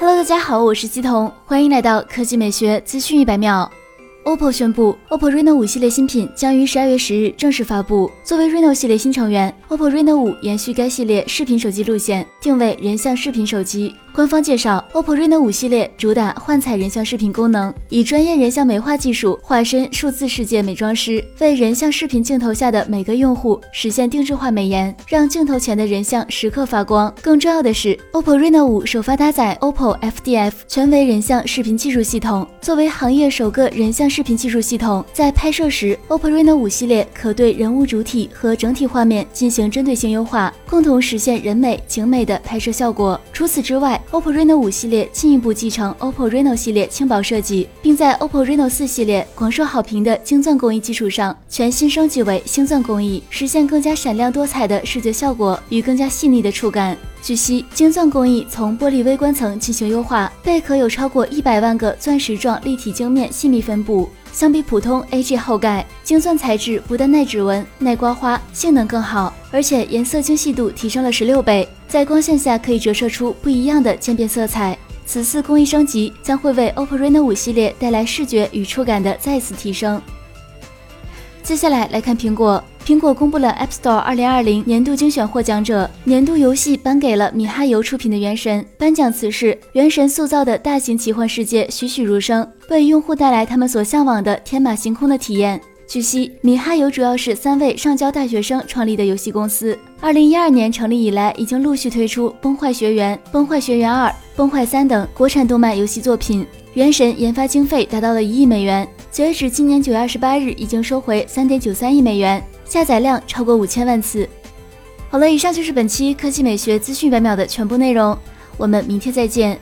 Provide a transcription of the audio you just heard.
Hello，大家好，我是姬彤，欢迎来到科技美学资讯一百秒。OPPO 宣布，OPPO Reno 五系列新品将于十二月十日正式发布。作为 Reno 系列新成员，OPPO Reno 五延续该系列视频手机路线，定位人像视频手机。官方介绍，OPPO Reno 五系列主打幻彩人像视频功能，以专业人像美化技术化身数字世界美妆师，为人像视频镜头下的每个用户实现定制化美颜，让镜头前的人像时刻发光。更重要的是，OPPO Reno 五首发搭载 OPPO FDF 全维人像视频技术系统，作为行业首个人像视频技术系统，在拍摄时，OPPO Reno 五系列可对人物主体和整体画面进行针对性优化，共同实现人美景美的拍摄效果。除此之外，OPPO Reno 五系列进一步继承 OPPO Reno 系列轻薄设计，并在 OPPO Reno 四系列广受好评的晶钻工艺基础上，全新升级为星钻工艺，实现更加闪亮多彩的视觉效果与更加细腻的触感。据悉，晶钻工艺从玻璃微观层进行优化，贝壳有超过一百万个钻石状立体晶面细密分布。相比普通 AG 后盖，晶钻材质不但耐指纹、耐刮花，性能更好，而且颜色精细度提升了十六倍，在光线下可以折射出不一样的渐变色彩。此次工艺升级将会为 OPPO Reno 五系列带来视觉与触感的再次提升。接下来来看苹果。苹果公布了 App Store 2020年度精选获奖者，年度游戏颁给了米哈游出品的《原神》。颁奖词是：“原神塑造的大型奇幻世界栩栩如生，为用户带来他们所向往的天马行空的体验。”据悉，米哈游主要是三位上交大学生创立的游戏公司。二零一二年成立以来，已经陆续推出《崩坏学园》《崩坏学园二》《崩坏三》等国产动漫游戏作品。《原神》研发经费达到了一亿美元，截止今年九月二十八日，已经收回三点九三亿美元，下载量超过五千万次。好了，以上就是本期科技美学资讯百秒的全部内容，我们明天再见。